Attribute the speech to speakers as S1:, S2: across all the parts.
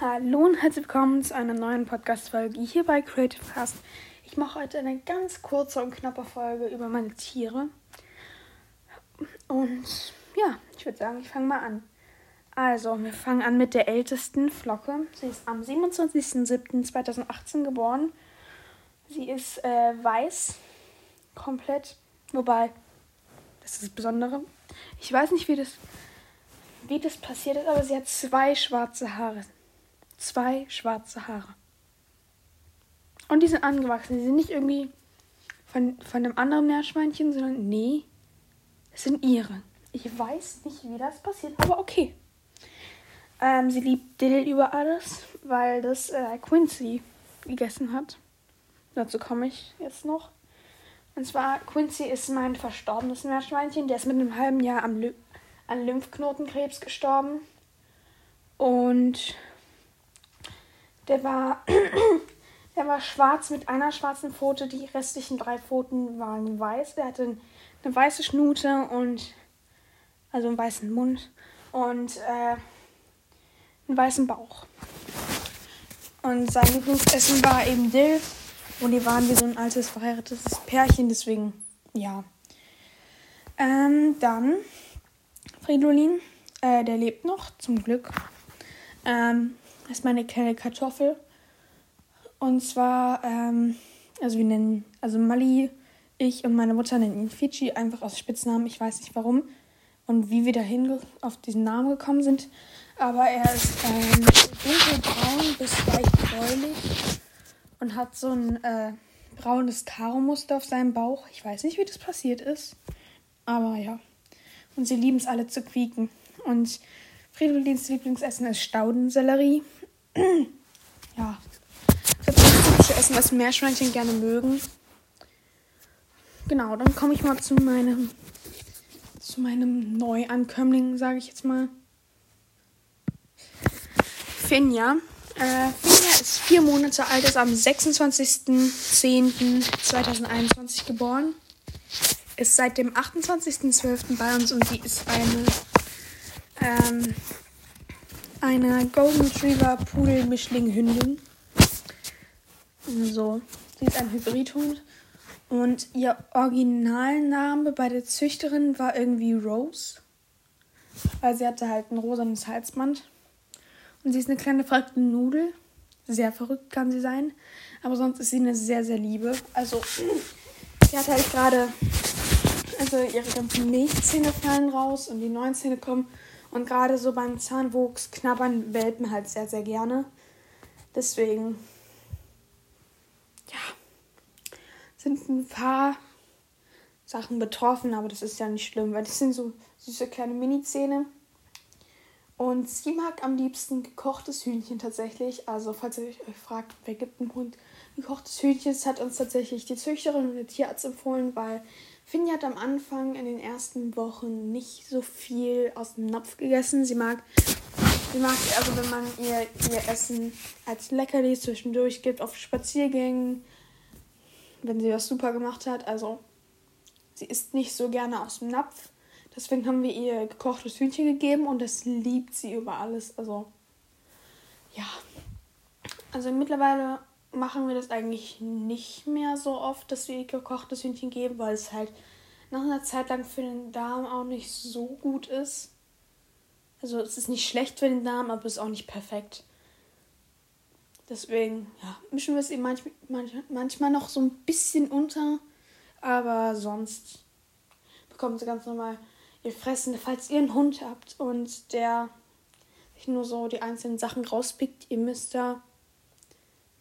S1: Hallo und herzlich willkommen zu einer neuen Podcast-Folge hier bei Creative Cast. Ich mache heute eine ganz kurze und knappe Folge über meine Tiere. Und ja, ich würde sagen, ich fange mal an. Also, wir fangen an mit der ältesten Flocke. Sie ist am 27.07.2018 geboren. Sie ist äh, weiß, komplett. Wobei, das ist das Besondere. Ich weiß nicht, wie das, wie das passiert ist, aber sie hat zwei schwarze Haare. Zwei schwarze Haare. Und die sind angewachsen. Die sind nicht irgendwie von, von einem anderen Meerschweinchen, sondern nee, es sind ihre. Ich weiß nicht, wie das passiert, aber okay. Ähm, sie liebt Dill über alles, weil das äh, Quincy gegessen hat. Dazu komme ich jetzt noch. Und zwar, Quincy ist mein verstorbenes Meerschweinchen. Der ist mit einem halben Jahr am Ly an Lymphknotenkrebs gestorben. Und der war, der war schwarz mit einer schwarzen Pfote. Die restlichen drei Pfoten waren weiß. Der hatte eine weiße Schnute und also einen weißen Mund und äh, einen weißen Bauch. Und sein Lieblingsessen war eben Dill. Und die waren wie so ein altes verheiratetes Pärchen, deswegen ja. Ähm, dann Fridolin, äh, der lebt noch, zum Glück. Ähm, ist meine kleine Kartoffel. Und zwar, ähm, also wir nennen, also Mali, ich und meine Mutter nennen ihn Fidschi, einfach aus Spitznamen. Ich weiß nicht warum und wie wir dahin auf diesen Namen gekommen sind. Aber er ist ähm, dunkelbraun bis leicht bräunlich und hat so ein äh, braunes Karo-Muster auf seinem Bauch. Ich weiß nicht, wie das passiert ist. Aber ja. Und sie lieben es alle zu quieken. Und Fridolins Lieblingsessen ist Staudensellerie. Ja. Das ist das typische Essen, was Meerschweinchen gerne mögen. Genau, dann komme ich mal zu meinem zu meinem Neuankömmling, sage ich jetzt mal. Finja. Äh, Finja ist vier Monate alt, ist am 26.10.2021 geboren. Ist seit dem 28.12. bei uns und sie ist eine, ähm, eine Golden Retriever Pudel Mischling Hündin. So, sie ist ein Hybridhund. Und ihr Originalname bei der Züchterin war irgendwie Rose. Weil sie hatte halt ein rosanes Halsband. Und sie ist eine kleine verrückte Nudel. Sehr verrückt kann sie sein. Aber sonst ist sie eine sehr, sehr liebe. Also, sie hat halt gerade. Also, ihre ganzen Milchzähne fallen raus und die neuen Zähne kommen. Und gerade so beim Zahnwuchs knabbern Welpen halt sehr, sehr gerne. Deswegen sind ein paar Sachen betroffen, aber das ist ja nicht schlimm, weil das sind so süße kleine Mini-Zähne. Und sie mag am liebsten gekochtes Hühnchen tatsächlich. Also, falls ihr euch fragt, wer gibt einem Hund gekochtes Hühnchen, das hat uns tatsächlich die Züchterin und der Tierarzt empfohlen, weil Finja hat am Anfang in den ersten Wochen nicht so viel aus dem Napf gegessen. Sie mag, sie mag also, wenn man ihr ihr Essen als Leckerli zwischendurch gibt, auf Spaziergängen wenn sie was super gemacht hat. Also sie isst nicht so gerne aus dem Napf. Deswegen haben wir ihr gekochtes Hühnchen gegeben und das liebt sie über alles. Also ja. Also mittlerweile machen wir das eigentlich nicht mehr so oft, dass wir gekochtes Hühnchen geben, weil es halt nach einer Zeit lang für den Darm auch nicht so gut ist. Also es ist nicht schlecht für den Darm, aber es ist auch nicht perfekt. Deswegen, ja, mischen wir es eben manchmal, manchmal noch so ein bisschen unter. Aber sonst bekommen sie ganz normal ihr Fressen. Falls ihr einen Hund habt und der sich nur so die einzelnen Sachen rauspickt, ihr müsst da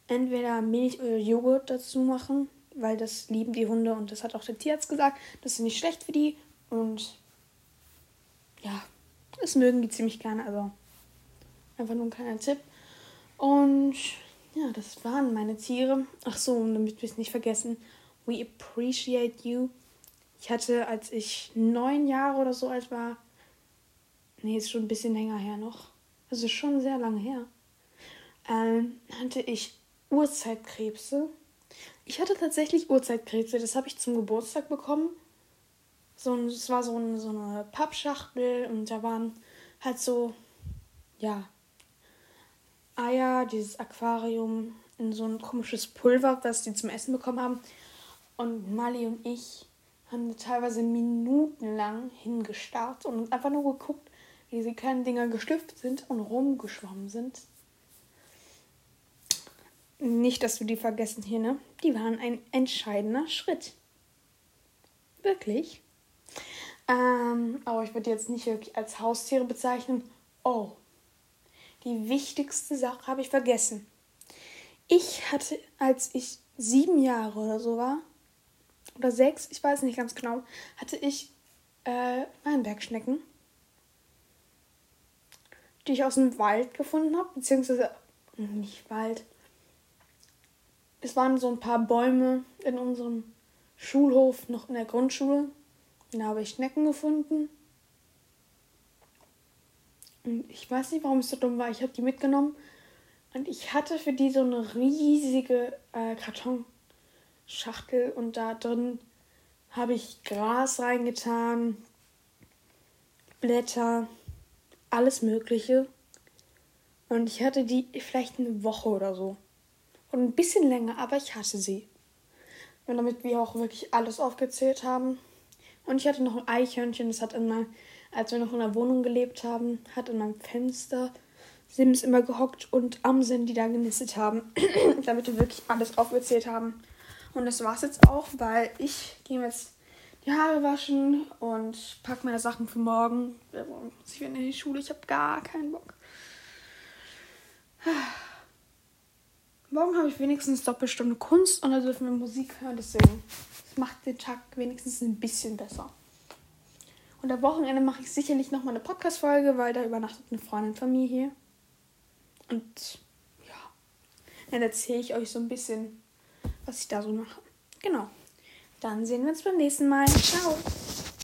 S1: entweder Milch oder Joghurt dazu machen, weil das lieben die Hunde und das hat auch der Tierarzt gesagt. Das ist nicht schlecht für die und ja, das mögen die ziemlich gerne. Also einfach nur ein kleiner Tipp. Und ja, das waren meine Tiere. Ach so, damit wir es nicht vergessen. We appreciate you. Ich hatte, als ich neun Jahre oder so alt war, nee, ist schon ein bisschen länger her noch. Ist schon sehr lange her. Ähm, hatte ich Urzeitkrebse. Ich hatte tatsächlich Urzeitkrebse. Das habe ich zum Geburtstag bekommen. So, es war so eine, so eine Pappschachtel und da waren halt so, ja, Eier dieses Aquarium in so ein komisches Pulver, was die zum Essen bekommen haben. Und Mali und ich haben teilweise minutenlang hingestarrt und einfach nur geguckt, wie diese kleinen Dinger geschlüpft sind und rumgeschwommen sind. Nicht, dass wir die vergessen hier, ne? Die waren ein entscheidender Schritt. Wirklich. Ähm, aber ich würde jetzt nicht wirklich als Haustiere bezeichnen. Oh, die wichtigste Sache habe ich vergessen. Ich hatte, als ich sieben Jahre oder so war, oder sechs, ich weiß nicht ganz genau, hatte ich äh, Weinbergschnecken, die ich aus dem Wald gefunden habe, beziehungsweise nicht Wald. Es waren so ein paar Bäume in unserem Schulhof, noch in der Grundschule. Da habe ich Schnecken gefunden. Und ich weiß nicht, warum es so dumm war. Ich habe die mitgenommen und ich hatte für die so eine riesige äh, Kartonschachtel und da drin habe ich Gras reingetan, Blätter, alles Mögliche. Und ich hatte die vielleicht eine Woche oder so. Und ein bisschen länger, aber ich hatte sie. Und damit wir auch wirklich alles aufgezählt haben. Und ich hatte noch ein Eichhörnchen, das hat immer, als wir noch in der Wohnung gelebt haben, hat in meinem Fenster Sims immer gehockt und Amseln, die da genistet haben, damit wir wirklich alles aufgezählt haben. Und das war's jetzt auch, weil ich gehe jetzt die Haare waschen und packe meine Sachen für morgen. Ich wieder in die Schule, ich habe gar keinen Bock. Morgen habe ich wenigstens Doppelstunde Kunst und da dürfen wir Musik hören, deswegen macht den Tag wenigstens ein bisschen besser. Und am Wochenende mache ich sicherlich nochmal eine Podcast-Folge, weil da übernachtet eine Freundin von mir hier. Und ja, dann erzähle ich euch so ein bisschen, was ich da so mache. Genau. Dann sehen wir uns beim nächsten Mal. Ciao.